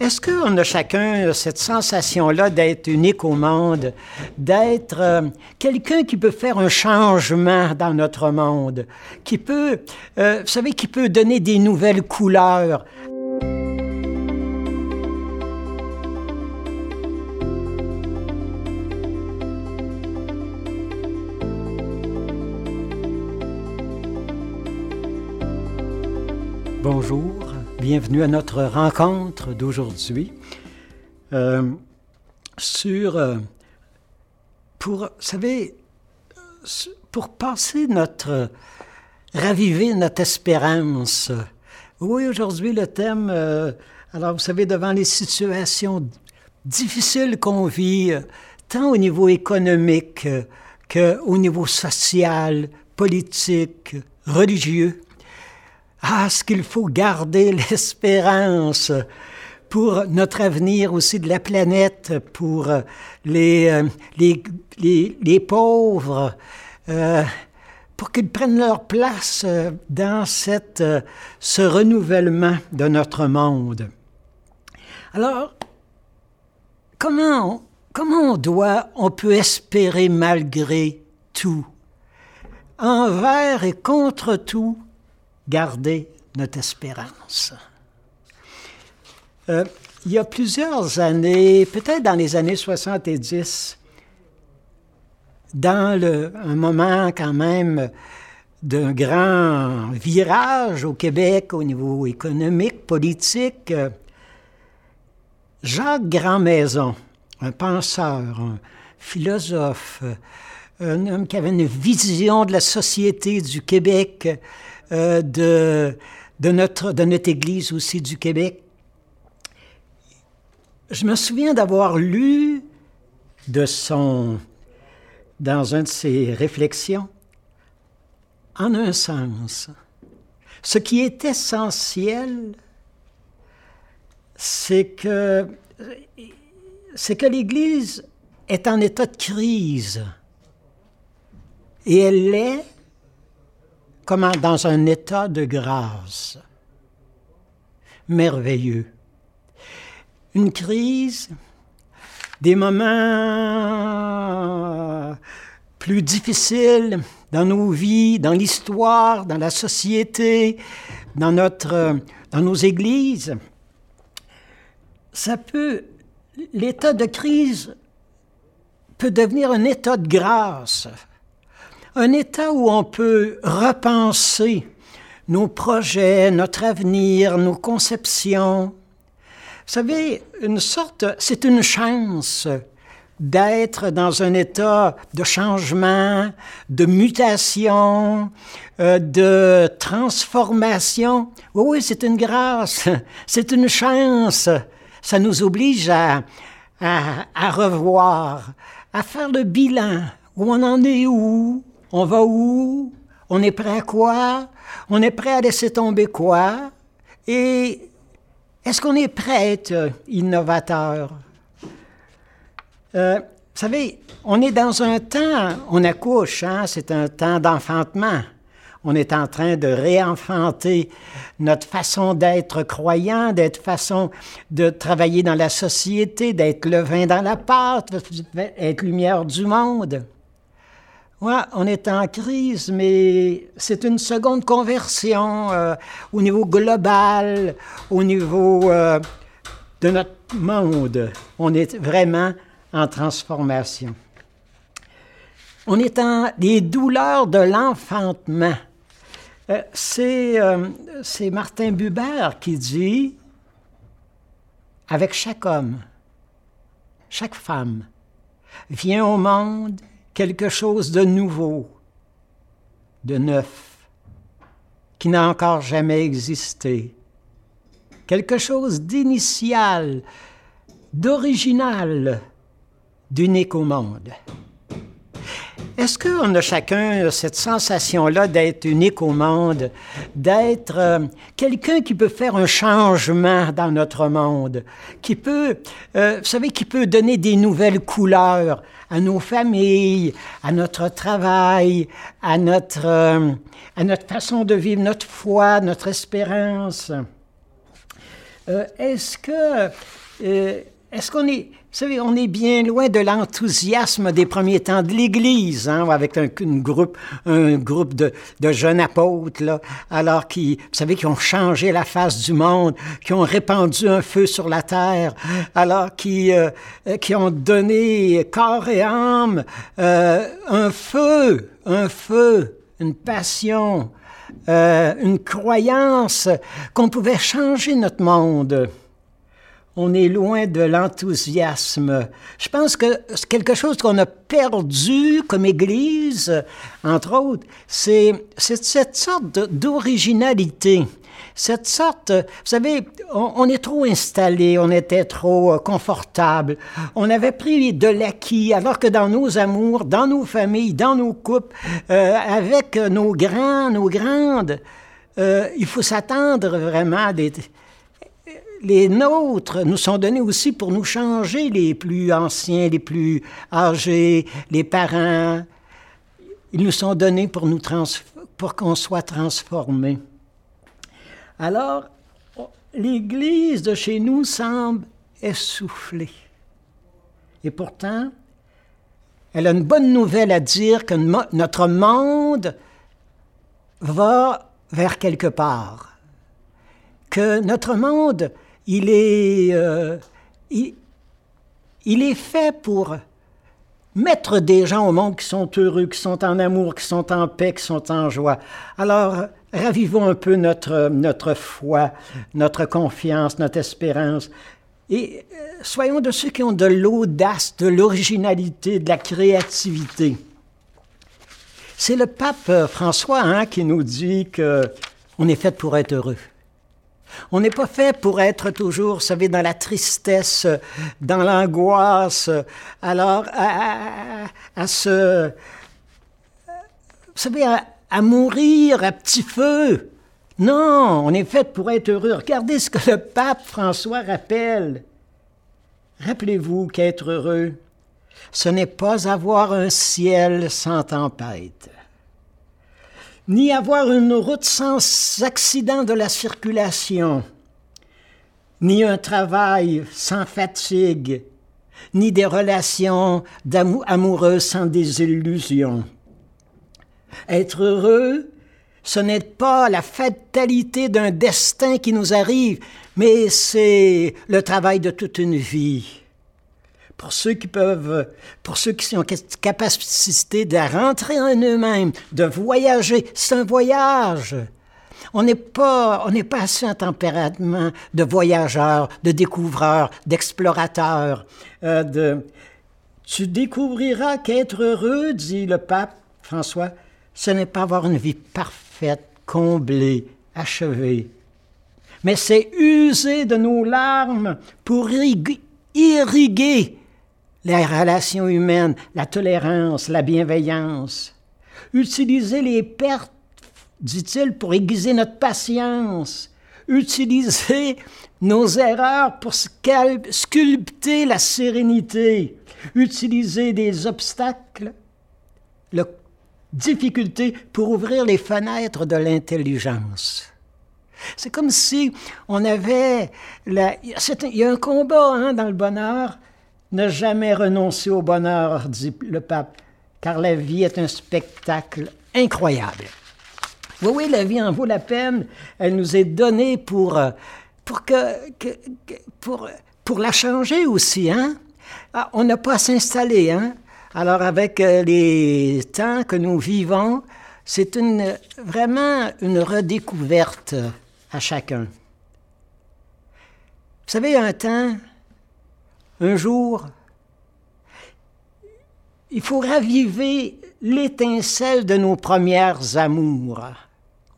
Est-ce qu'on a chacun cette sensation-là d'être unique au monde, d'être euh, quelqu'un qui peut faire un changement dans notre monde, qui peut, euh, vous savez, qui peut donner des nouvelles couleurs? Bienvenue à notre rencontre d'aujourd'hui euh, sur, euh, pour, vous savez, pour passer notre, raviver notre espérance. Oui, aujourd'hui, le thème, euh, alors vous savez, devant les situations difficiles qu'on vit, tant au niveau économique qu'au niveau social, politique, religieux, ah, ce qu'il faut garder l'espérance pour notre avenir aussi de la planète, pour euh, les, euh, les, les, les pauvres, euh, pour qu'ils prennent leur place dans cette, ce renouvellement de notre monde. Alors, comment, comment on doit, on peut espérer malgré tout, envers et contre tout, garder notre espérance. Euh, il y a plusieurs années, peut-être dans les années 70, dans le, un moment quand même d'un grand virage au Québec au niveau économique, politique, Jacques Grandmaison, un penseur, un philosophe, un homme qui avait une vision de la société du Québec, euh, de, notre, de notre Église aussi du Québec. Je me souviens d'avoir lu de son, dans un de ses réflexions, en un sens, ce qui est essentiel, c'est que, c'est que l'Église est en état de crise. Et elle l'est comme dans un état de grâce. Merveilleux. Une crise, des moments plus difficiles dans nos vies, dans l'histoire, dans la société, dans, notre, dans nos églises. Ça peut, l'état de crise peut devenir un état de grâce un état où on peut repenser nos projets, notre avenir, nos conceptions. Vous savez, une sorte, c'est une chance d'être dans un état de changement, de mutation, euh, de transformation. Oui, oui, c'est une grâce, c'est une chance. Ça nous oblige à, à, à revoir, à faire le bilan. Où on en est où? On va où? On est prêt à quoi? On est prêt à laisser tomber quoi? Et est-ce qu'on est prêt à être innovateur? Euh, vous savez, on est dans un temps, on accouche, hein, c'est un temps d'enfantement. On est en train de réenfanter notre façon d'être croyant, d'être façon de travailler dans la société, d'être le vin dans la pâte, être lumière du monde. On est en crise, mais c'est une seconde conversion euh, au niveau global, au niveau euh, de notre monde. On est vraiment en transformation. On est en les douleurs de l'enfantement. Euh, c'est, c'est Martin Buber qui dit, avec chaque homme, chaque femme, vient au monde quelque chose de nouveau, de neuf, qui n'a encore jamais existé, quelque chose d'initial, d'original, d'unique au monde. Est-ce qu'on a chacun cette sensation-là d'être unique au monde, d'être euh, quelqu'un qui peut faire un changement dans notre monde, qui peut, euh, vous savez, qui peut donner des nouvelles couleurs à nos familles, à notre travail, à notre, euh, à notre façon de vivre, notre foi, notre espérance? euh, est-ce que, euh, est-ce qu'on est, vous savez, on est bien loin de l'enthousiasme des premiers temps de l'Église, hein, avec un, groupe, un groupe de, de, jeunes apôtres, là, alors qui, vous savez, qui ont changé la face du monde, qui ont répandu un feu sur la terre, alors qui, euh, qui ont donné corps et âme euh, un feu, un feu, une passion, euh, une croyance qu'on pouvait changer notre monde on est loin de l'enthousiasme. Je pense que quelque chose qu'on a perdu comme Église, entre autres, c'est cette sorte d'originalité. Cette sorte, vous savez, on, est trop installé, on était trop euh, confortable, on avait pris de l'acquis, alors que dans nos amours, dans nos familles, dans nos couples, euh, avec nos grands, nos grandes, euh, il faut s'attendre vraiment à des, les nôtres nous sont donnés aussi pour nous changer, les plus anciens, les plus âgés, les parents. Ils nous sont donnés pour, pour qu'on soit transformés. Alors, l'Église de chez nous semble essoufflée. Et pourtant, elle a une bonne nouvelle à dire que notre monde va vers quelque part. Que notre monde il est, euh, il, est fait pour mettre des gens au monde qui sont heureux, qui sont en amour, qui sont en paix, qui sont en joie. Alors, ravivons un peu notre, notre foi, notre confiance, notre espérance. Et euh, soyons de ceux qui ont de l'audace, de l'originalité, de la créativité. C'est le pape euh, François hein, qui nous dit qu'on est fait pour être heureux. On n'est pas fait pour être toujours, vous savez, dans la tristesse, dans l'angoisse. Alors, à, se. Vous savez, à, mourir à petit feu. Non, on est fait pour être heureux. Regardez ce que le pape François rappelle. Rappelez-vous qu'être heureux, ce n'est pas avoir un ciel sans tempête ni avoir une route sans accident de la circulation, ni un travail sans fatigue, ni des relations amoureuses sans désillusion. Être heureux, ce n'est pas la fatalité d'un destin qui nous arrive, mais c'est le travail de toute une vie pour ceux qui peuvent, pour ceux qui ont capacité de rentrer en eux-mêmes, de voyager. C'est un voyage. On n'est pas, on n'est pas assez en tempérament de voyageurs, de découvreurs, d'explorateurs. Euh. Tu découvriras qu'être heureux, dit le pape François, ce n'est pas avoir une vie parfaite, comblée, achevée, mais c'est user de nos larmes pour irriguer les relations humaines, la tolérance, la bienveillance. Utiliser les pertes, dit-il, pour aiguiser notre patience. Utiliser nos erreurs pour sculpter la sérénité. Utiliser des obstacles, la difficulté pour ouvrir les fenêtres de l'intelligence. C'est comme si on avait... La, il y a un combat hein, dans le bonheur ne jamais renoncer au bonheur, dit le pape, car la vie est un spectacle incroyable. Oui, oui, la vie en vaut la peine. Elle nous est donnée pour, euh, pour, que, pour, pour la changer aussi. Hein? Ah, on n'a pas à s'installer. Hein? Alors, avec euh, les temps que nous vivons, c'est une, vraiment une redécouverte à chacun. Vous savez, un temps, un jour, il faut raviver l'étincelle de nos premières amours.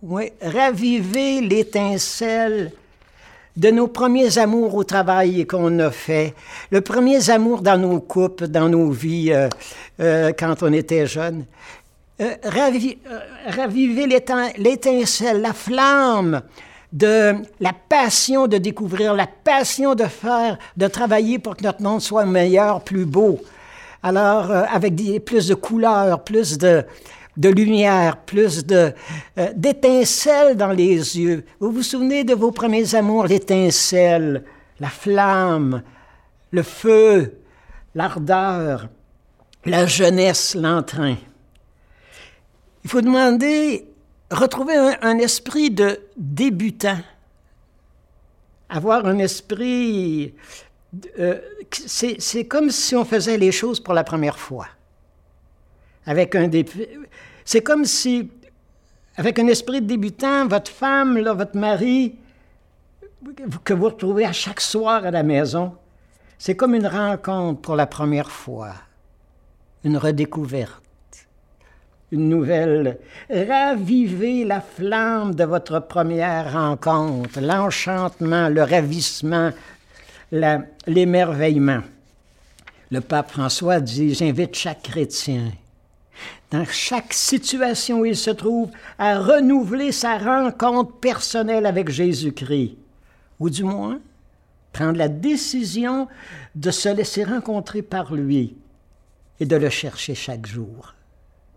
Oui, raviver l'étincelle de nos premiers amours au travail qu'on a fait, le premier amour dans nos couples, dans nos vies euh, euh, quand on était jeunes. Euh, raviver l'étincelle, la flamme de la passion de découvrir, la passion de faire, de travailler pour que notre monde soit meilleur, plus beau. Alors, euh, avec des, plus de couleurs, plus de... de lumière, plus de, euh, d'étincelles dans les yeux. Vous vous souvenez de vos premiers amours, l'étincelle, la flamme, le feu, l'ardeur, la jeunesse, l'entrain. Il faut demander, retrouver un, esprit de débutant, avoir un esprit... Euh, c'est comme si on faisait les choses pour la première fois. Avec un C'est comme si, avec un esprit de débutant, votre femme, votre mari, que vous retrouvez à chaque soir à la maison, c'est comme une rencontre pour la première fois, une redécouverte, une nouvelle. Ravivez la flamme de votre première rencontre, l'enchantement, le ravissement, l'émerveillement. Le pape François dit, j'invite chaque chrétien dans chaque situation où il se trouve, à renouveler sa rencontre personnelle avec Jésus-Christ, ou du moins prendre la décision de se laisser rencontrer par lui et de le chercher chaque jour.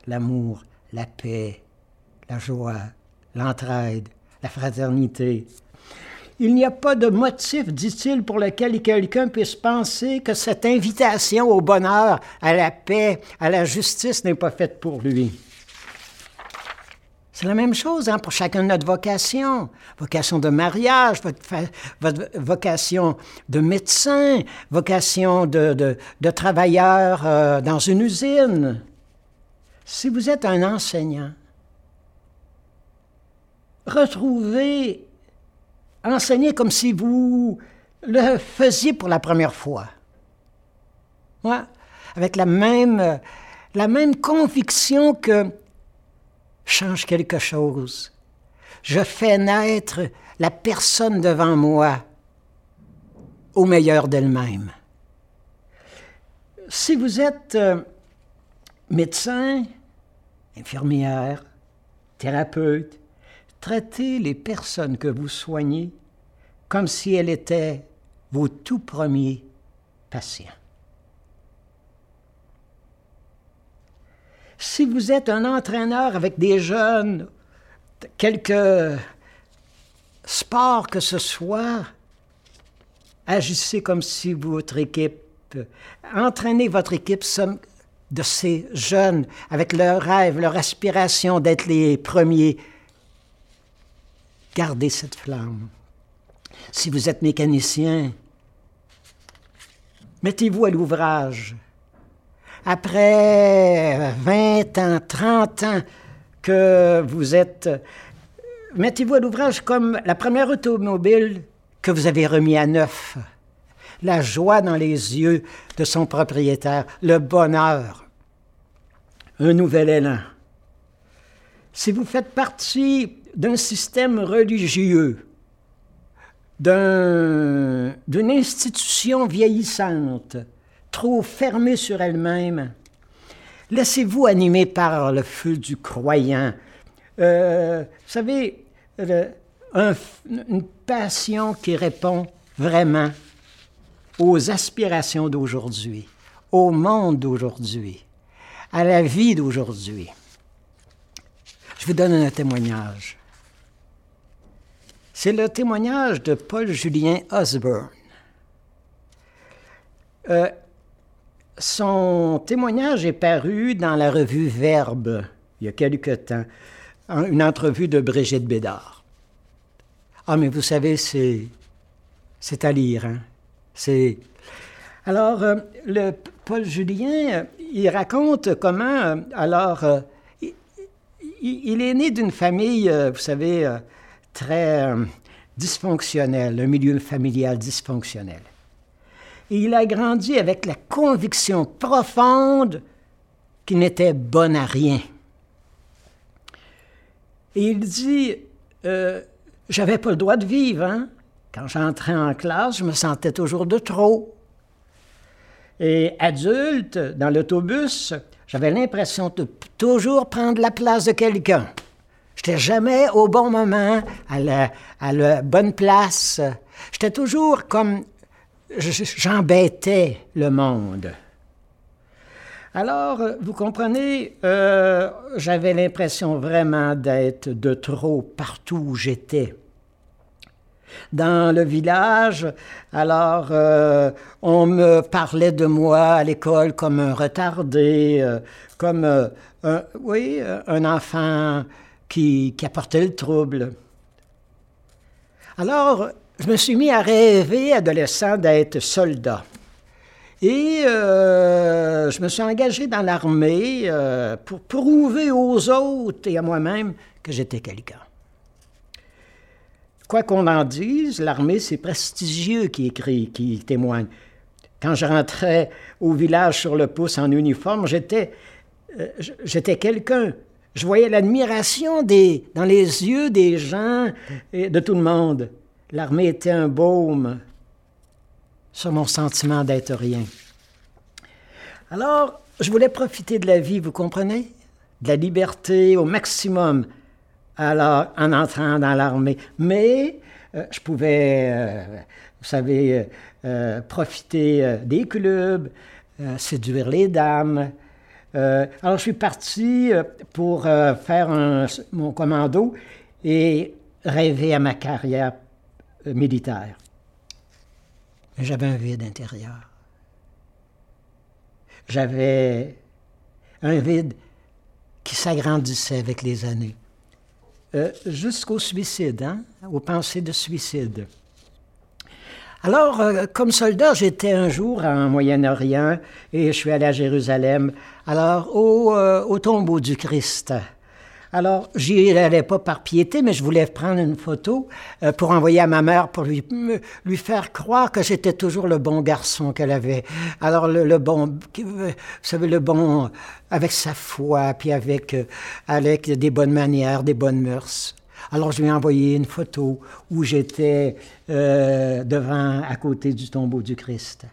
L'amour, la paix, la joie, l'entraide, la fraternité, il n'y a pas de motif, dit-il, pour lequel quelqu'un puisse penser que cette invitation au bonheur, à la paix, à la justice n'est pas faite pour lui. C'est la même chose hein, pour chacun de notre vocation. Vocation de mariage, vocation de médecin, vocation de, de, travailleur euh, dans une usine. Si vous êtes un enseignant, retrouvez enseigner comme si vous le faisiez pour la première fois. Ouais, avec la même, la même conviction que change quelque chose. Je fais naître la personne devant moi au meilleur d'elle-même. Si vous êtes euh, médecin, infirmière, thérapeute, Traitez les personnes que vous soignez comme si elles étaient vos tout premiers patients. Si vous êtes un entraîneur avec des jeunes, quelque sport que ce soit, agissez comme si votre équipe, entraînez votre équipe de ces jeunes avec leur rêve, leur aspiration d'être les premiers Gardez cette flamme. Si vous êtes mécanicien, mettez-vous à l'ouvrage. Après 20 ans, 30 ans que vous êtes... Mettez-vous à l'ouvrage comme la première automobile que vous avez remis à neuf. La joie dans les yeux de son propriétaire, le bonheur, un nouvel élan. Si vous faites partie d'un système religieux, d'une institution vieillissante, trop fermée sur elle-même. Laissez-vous animer par le feu du croyant. Euh, vous savez, une passion qui répond vraiment aux aspirations d'aujourd'hui, au monde d'aujourd'hui, à la vie d'aujourd'hui. Je vous donne un témoignage. C'est le témoignage de Paul-Julien Osborne. Euh, son témoignage est paru dans la revue Verbe il y a quelque temps, une entrevue de Brigitte Bédard. Ah, mais vous savez, c'est, c'est à lire. Hein? Alors, euh, Paul Julien, il raconte comment, euh, alors, il, est né d'une famille, vous savez, très euh, dysfonctionnel, un milieu familial dysfonctionnel. Et il a grandi avec la conviction profonde qu'il n'était bon à rien. Et il dit, euh, j'avais pas le droit de vivre. Hein? Quand j'entrais en classe, je me sentais toujours de trop. Et adulte, dans l'autobus, j'avais l'impression de toujours prendre la place de quelqu'un. J'étais jamais au bon moment, à la, bonne place. J'étais toujours comme... J'embêtais le monde. Alors, vous comprenez, euh, j'avais l'impression vraiment d'être de trop partout où j'étais. Dans le village, alors euh, on me parlait de moi à l'école comme un retardé, euh, comme un, oui, un enfant qui, apportait le trouble. Alors, je me suis mis à rêver, adolescent, d'être soldat. Et euh, je me suis engagé dans l'armée euh, pour prouver aux autres et à moi-même que j'étais quelqu'un. Quoi qu'on en dise, l'armée, c'est prestigieux qui écrit, qui témoigne. Quand je rentrais au village sur le pouce en uniforme, j'étais, euh, j'étais quelqu'un. Je voyais l'admiration dans les yeux des gens et de tout le monde. L'armée était un baume sur mon sentiment d'être rien. Alors, je voulais profiter de la vie, vous comprenez? De la liberté au maximum alors, en entrant dans l'armée. Mais euh, je pouvais, euh, vous savez, euh, profiter des clubs, séduire les dames. alors, je suis parti pour faire mon commando et rêver à ma carrière militaire. J'avais un vide intérieur. J'avais un vide qui s'agrandissait avec les années. Euh, jusqu'au suicide, hein, aux pensées de suicide. Alors, euh, comme soldat, j'étais un jour en Moyen-Orient et je suis allé à Jérusalem, alors au, euh, au tombeau du Christ. Alors, j'y allais pas par piété, mais je voulais prendre une photo euh, pour envoyer à ma mère pour lui, faire croire que j'étais toujours le bon garçon qu'elle avait. Alors, le, bon, vous savez, le bon avec sa foi, puis avec, euh, avec des bonnes manières, des bonnes mœurs. Alors, je lui ai envoyé une photo où j'étais euh, devant, à côté du tombeau du Christ.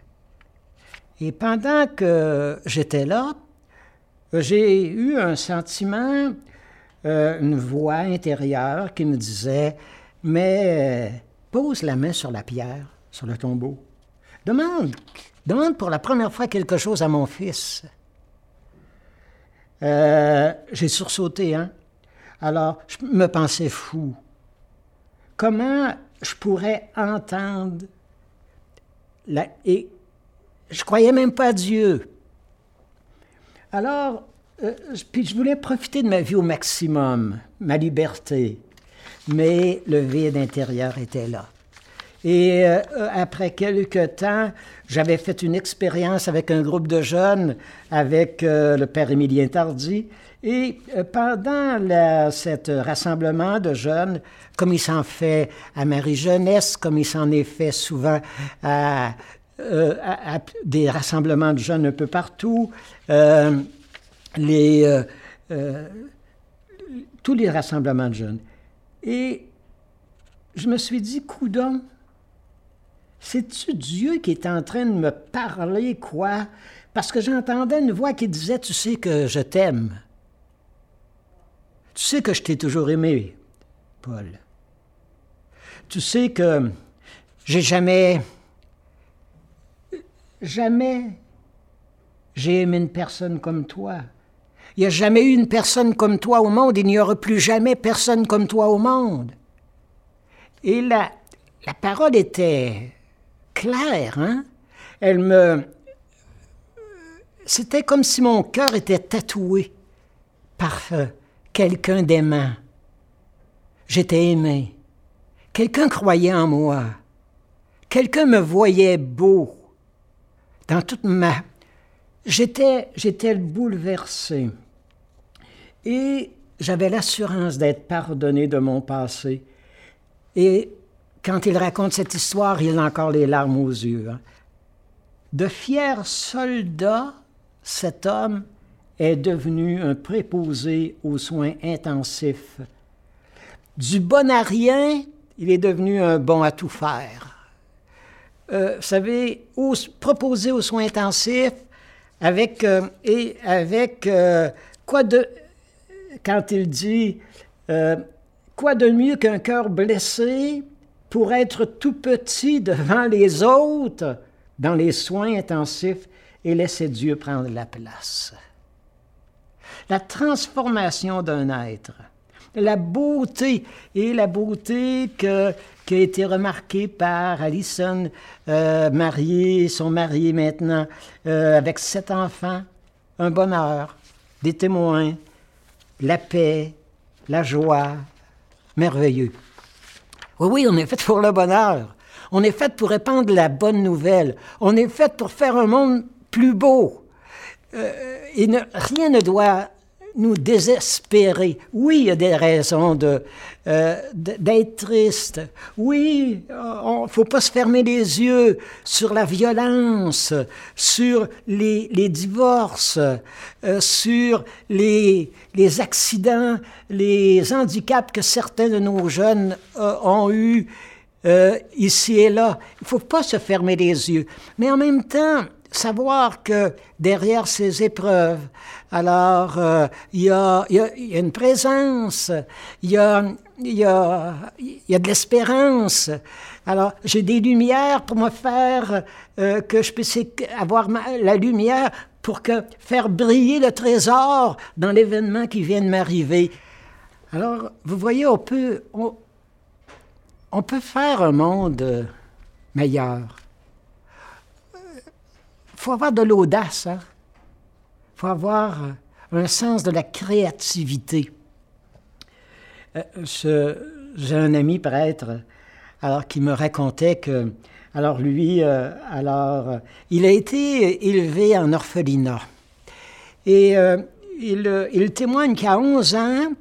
Et pendant que j'étais là, j'ai eu un sentiment euh, une voix intérieure qui me disait Mais euh, pose la main sur la pierre, sur le tombeau. Demande, demande pour la première fois quelque chose à mon fils. Euh, j'ai sursauté, hein? Alors, je me pensais fou. Comment je pourrais entendre la... Et je croyais même pas à Dieu. Alors, euh, puis je voulais profiter de ma vie au maximum, ma liberté. Mais le vide intérieur était là. Et euh, après quelques temps, j'avais fait une expérience avec un groupe de jeunes, avec euh, le père Émilien Tardy. Et pendant ce rassemblement de jeunes, comme il s'en fait à Marie-Jeunesse, comme il s'en est fait souvent à, des rassemblements de jeunes un peu partout, les, euh, euh, tous les rassemblements de jeunes. Et je me suis dit, coudon, c'est-tu Dieu qui est en train de me parler, quoi? Parce que j'entendais une voix qui disait, tu sais que je t'aime. Tu sais que je t'ai toujours aimé, Paul. Tu sais que j'ai jamais, jamais j'ai aimé une personne comme toi. Il n'y a jamais eu une personne comme toi au monde, il n'y aura plus jamais personne comme toi au monde. Et la, la parole était claire, hein? Elle me. C'était comme si mon cœur était tatoué par euh, quelqu'un d'aimant. J'étais aimé. Quelqu'un croyait en moi. Quelqu'un me voyait beau. Dans toute ma. J'étais, j'étais bouleversé. Et j'avais l'assurance d'être pardonné de mon passé. Et quand il raconte cette histoire, il a encore les larmes aux yeux. Hein. De fier soldat, cet homme est devenu un préposé aux soins intensifs. Du bon à rien, il est devenu un bon à tout faire. Euh, vous savez, proposer aux soins intensifs avec, euh, et avec euh, quoi de quand il dit euh, Quoi de mieux qu'un cœur blessé pour être tout petit devant les autres dans les soins intensifs et laisser Dieu prendre la place? La transformation d'un être, la beauté et la beauté que, qui a été remarquée par Alison, euh, mariée, son mari maintenant, euh, avec sept enfants, un bonheur, des témoins, la paix, la joie, merveilleux. Oui, oui, on est fait pour le bonheur. On est fait pour répandre la bonne nouvelle. On est fait pour faire un monde plus beau. Euh, et rien ne doit nous désespérer. Oui, il y a des raisons euh, d'être triste. Oui, il ne faut pas se fermer les yeux sur la violence, sur les, divorces, euh, sur les, les, accidents, les handicaps que certains de nos jeunes euh, ont eus ici et là. Il faut pas se fermer les yeux. Mais en même temps, savoir que derrière ces épreuves, alors euh, il y, a, une présence, il y a, y, a, y a, de l'espérance. Alors j'ai des lumières pour me faire euh, que je puisse avoir la lumière pour que faire briller le trésor dans l'événement qui vient de m'arriver. Alors vous voyez, on peut on peut faire un monde meilleur faut avoir de l'audace, il hein. faut avoir euh, un sens de la créativité. Euh, j'ai un ami prêtre, qui me racontait que, alors lui, euh, alors il a été élevé en orphelinat et il, il, témoigne qu'à 11 ans,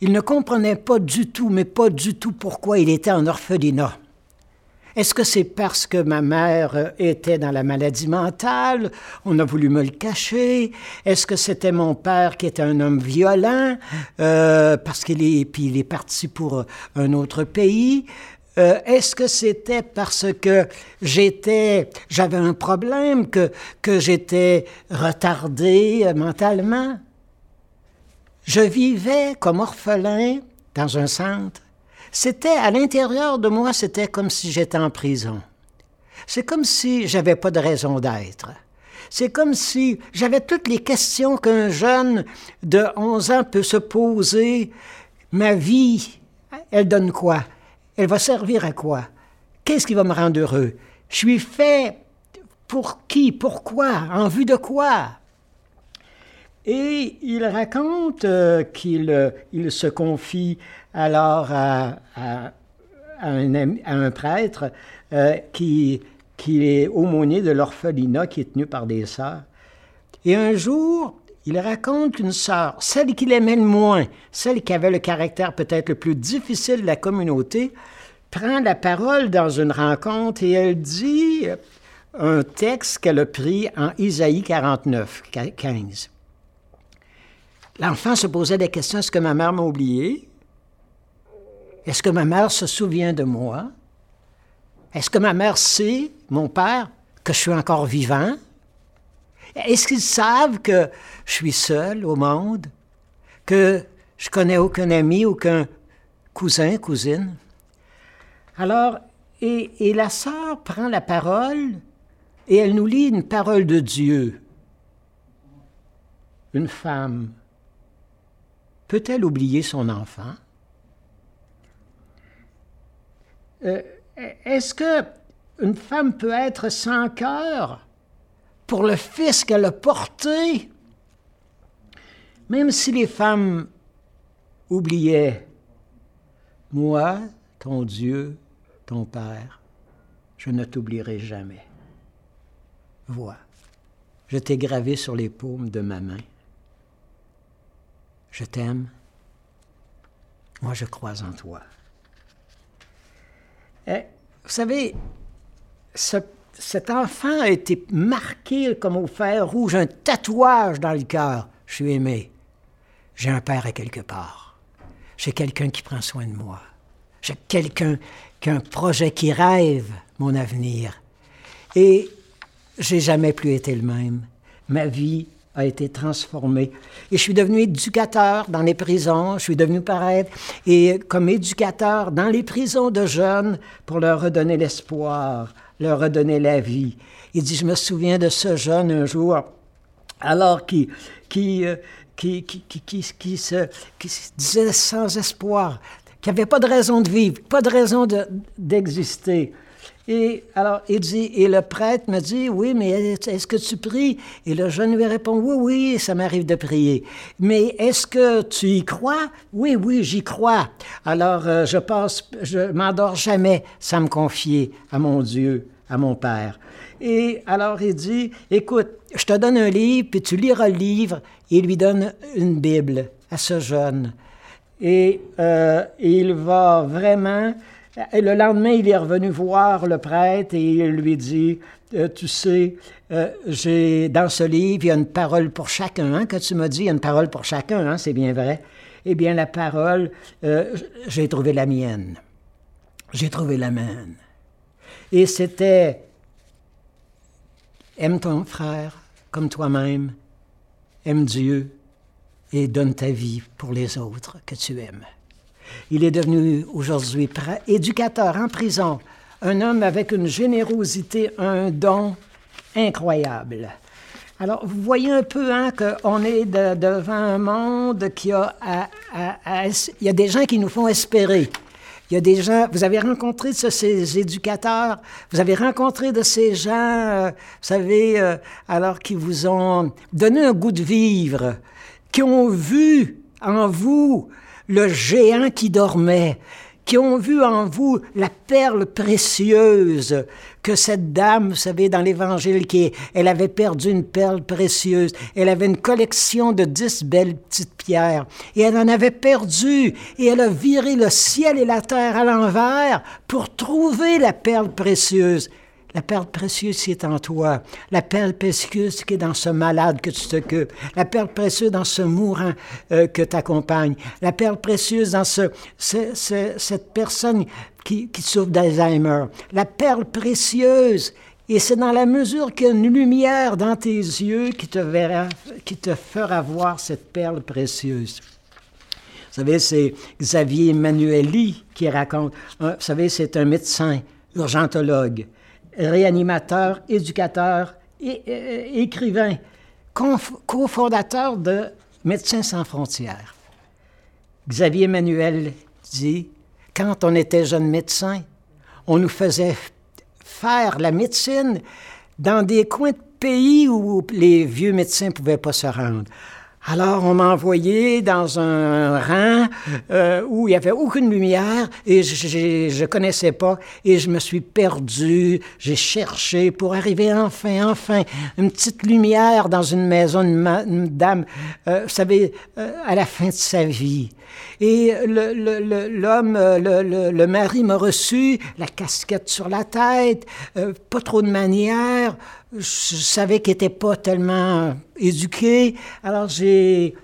il ne comprenait pas du tout, mais pas du tout pourquoi il était en orphelinat. Est-ce que c'est parce que ma mère était dans la maladie mentale? On a voulu me le cacher. Est-ce que c'était mon père qui était un homme violent? Euh, parce qu'il est, puis il est parti pour un autre pays? Euh, est-ce que c'était parce que j'étais, j'avais un problème, que, que j'étais retardé mentalement? Je vivais comme orphelin dans un centre c'était à l'intérieur de moi, c'était comme si j'étais en prison. C'est comme si j'avais pas de raison d'être. C'est comme si j'avais toutes les questions qu'un jeune de 11 ans peut se poser. Ma vie, elle donne quoi? Elle va servir à quoi? Qu'est-ce qui va me rendre heureux? Je suis fait pour qui? Pourquoi? En vue de quoi? Et il raconte euh, qu'il euh, il se confie alors à, un, prêtre euh, qui, qui est aumônier de l'orphelinat qui est tenu par des sœurs. Et un jour, il raconte qu'une sœur, celle qu'il aimait le moins, celle qui avait le caractère peut-être le plus difficile de la communauté, prend la parole dans une rencontre et elle dit un texte qu'elle a pris en Isaïe 49, 15. L'enfant se posait des questions, est-ce que ma mère m'a oublié? Est-ce que ma mère se souvient de moi? Est-ce que ma mère sait, mon père, que je suis encore vivant? Est-ce qu'ils savent que je suis seul au monde? Que je connais aucun ami, aucun cousin, cousine? Alors, et, et la sœur prend la parole et elle nous lit une parole de Dieu. Une femme peut-elle oublier son enfant? Euh, est-ce que une femme peut être sans cœur pour le fils qu'elle a porté? Même si les femmes oubliaient, moi, ton Dieu, ton Père, je ne t'oublierai jamais. Vois, je t'ai gravé sur les paumes de ma main. Je t'aime. Moi, je crois en toi. Eh, vous savez, cet enfant a été marqué comme au fer rouge, un tatouage dans le cœur. Je suis aimé. J'ai un père à quelque part. J'ai quelqu'un qui prend soin de moi. J'ai quelqu'un qui a un projet qui rêve mon avenir. Et j'ai jamais plus été le même. Ma vie a été transformé. Et je suis devenu éducateur dans les prisons, je suis devenu pareil, et comme éducateur dans les prisons de jeunes pour leur redonner l'espoir leur redonner la vie. Il dit, je me souviens de ce jeune un jour, alors qui, qui, euh, qui, qui, qui se disait sans espoir, qui n'avait pas de raison de vivre, pas de raison d'exister. Et alors, il dit, et le prêtre me dit, oui, mais est-ce que tu pries? Et le jeune lui répond, oui, oui, ça m'arrive de prier. Mais est-ce que tu y crois? Oui, oui, j'y crois. Alors, euh, je passe, je m'endors jamais sans me confier à mon Dieu, à mon Père. Et alors, il dit, écoute, je te donne un livre, puis tu liras le livre, et il lui donne une Bible à ce jeune. Et euh, il va vraiment et le lendemain, il est revenu voir le prêtre et il lui dit, euh, tu sais, euh, j'ai dans ce livre, il y a une parole pour chacun. Hein, que tu m'as dit, il y a une parole pour chacun, hein, c'est bien vrai. Eh bien, la parole, euh, j'ai trouvé la mienne. J'ai trouvé la mienne. Et c'était aime ton frère comme toi-même, aime Dieu et donne ta vie pour les autres que tu aimes. Il est devenu aujourd'hui éducateur en prison, un homme avec une générosité, un don incroyable. Alors, vous voyez un peu hein, qu'on est devant un monde qui a... il y a des gens qui nous font espérer. Il y a des gens, vous avez rencontré de ces éducateurs, vous avez rencontré de ces gens, euh, vous savez, euh, alors qui vous ont donné un goût de vivre, qui ont vu en vous le géant qui dormait, qui ont vu en vous la perle précieuse que cette dame, vous savez, dans l'Évangile, qui elle avait perdu une perle précieuse. Elle avait une collection de dix belles petites pierres et elle en avait perdu et elle a viré le ciel et la terre à l'envers pour trouver la perle précieuse. La perle précieuse qui est en toi, la perle précieuse qui est dans ce malade que tu t'occupes, la perle précieuse dans ce mourant euh, que tu accompagnes, la perle précieuse dans ce, cette personne qui, qui souffre d'Alzheimer, la perle précieuse. Et c'est dans la mesure qu'il lumière dans tes yeux qui te, verra, qui te fera voir cette perle précieuse. Vous savez, c'est Xavier Emmanueli qui raconte. Vous savez, c'est un médecin, urgentologue réanimateur, éducateur, et, euh, écrivain, cofondateur de Médecins sans frontières. Xavier Manuel dit, quand on était jeune médecin, on nous faisait faire la médecine dans des coins de pays où les vieux médecins ne pouvaient pas se rendre. Alors, on m'a envoyé dans un rang euh, où il n'y avait aucune lumière et je ne connaissais pas et je me suis perdu. J'ai cherché pour arriver enfin, enfin, une petite lumière dans une maison, une, dame, euh, vous savez, euh, à la fin de sa vie. Et l'homme, le, le, mari m'a reçu, la casquette sur la tête, pas trop de manière, je savais qu'il n'était pas tellement éduqué. Alors, j'ai.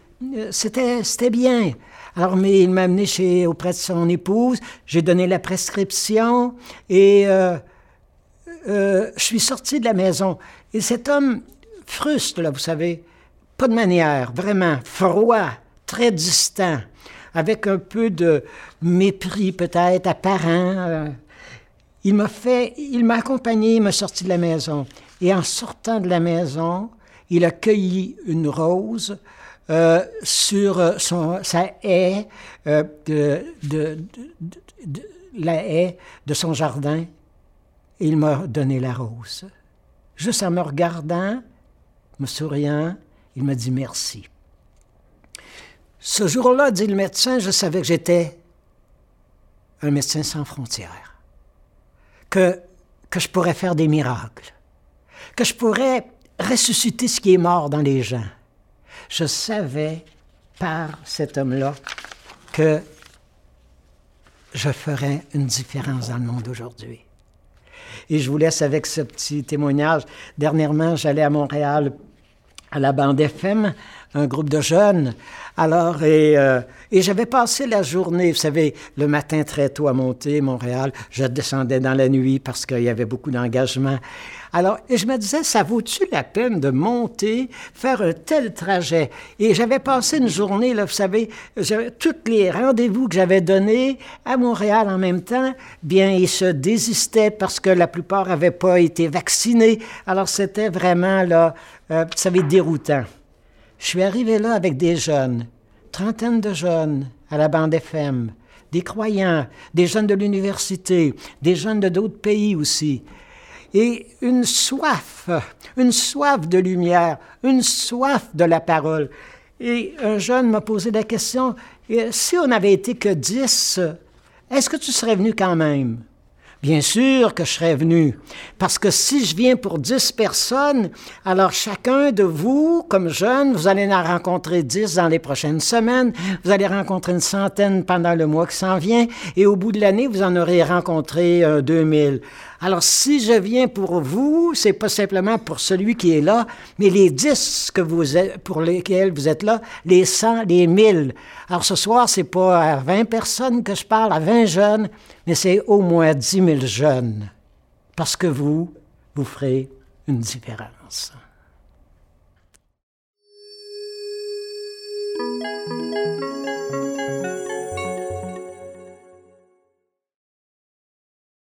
C'était, bien. Alors, mais il m'a amené chez, auprès de son épouse. J'ai donné la prescription et euh, euh, je suis sorti de la maison. Et cet homme fruste, là, vous savez, pas de manière, vraiment froid, très distant, avec un peu de mépris peut-être apparent. Euh, il m'a fait, il m'a accompagné, il m'a sorti de la maison. Et en sortant de la maison, il a cueilli une rose euh, sur euh, sa haie, euh, de, de, de, la haie de son jardin, et il m'a donné la rose. Juste en me regardant, me souriant, il m'a dit merci. Ce jour-là, dit le médecin, je savais que j'étais un médecin sans frontières, que, que je pourrais faire des miracles que je pourrais ressusciter ce qui est mort dans les gens. Je savais par cet homme-là que je ferais une différence dans le monde aujourd'hui. Et je vous laisse avec ce petit témoignage. Dernièrement, j'allais à Montréal à la bande FM, un groupe de jeunes. Alors, et, euh, et j'avais passé la journée, vous savez, le matin très tôt à monter, Montréal. Je descendais dans la nuit parce qu'il y avait beaucoup d'engagement. Alors, et je me disais, ça vaut-tu la peine de monter, faire un tel trajet? Et j'avais passé une journée, là, vous savez, tous les rendez-vous que j'avais donnés à Montréal en même temps, bien, ils se désistaient parce que la plupart n'avaient pas été vaccinés. Alors, c'était vraiment, là, euh, vous savez, déroutant. Je suis arrivé là avec des jeunes, trentaine de jeunes à la bande FM des croyants, des jeunes de l'université, des jeunes de d'autres pays aussi. Et une soif, une soif de lumière, une soif de la parole. Et un jeune m'a posé la question, si on n'avait été que dix, est-ce que tu serais venu quand même? Bien sûr que je serais venu, parce que si je viens pour dix personnes, alors chacun de vous, comme jeune, vous allez en rencontrer dix dans les prochaines semaines, vous allez rencontrer une centaine pendant le mois qui s'en vient, et au bout de l'année, vous en aurez rencontré euh, 2000. Alors, si je viens pour vous, c'est pas simplement pour celui qui est là, mais les dix que vous êtes, pour lesquels vous êtes là, les cent, les mille. Alors, ce soir, c'est pas à 20 personnes que je parle, à 20 jeunes, mais c'est au moins dix mille jeunes. Parce que vous, vous ferez une différence.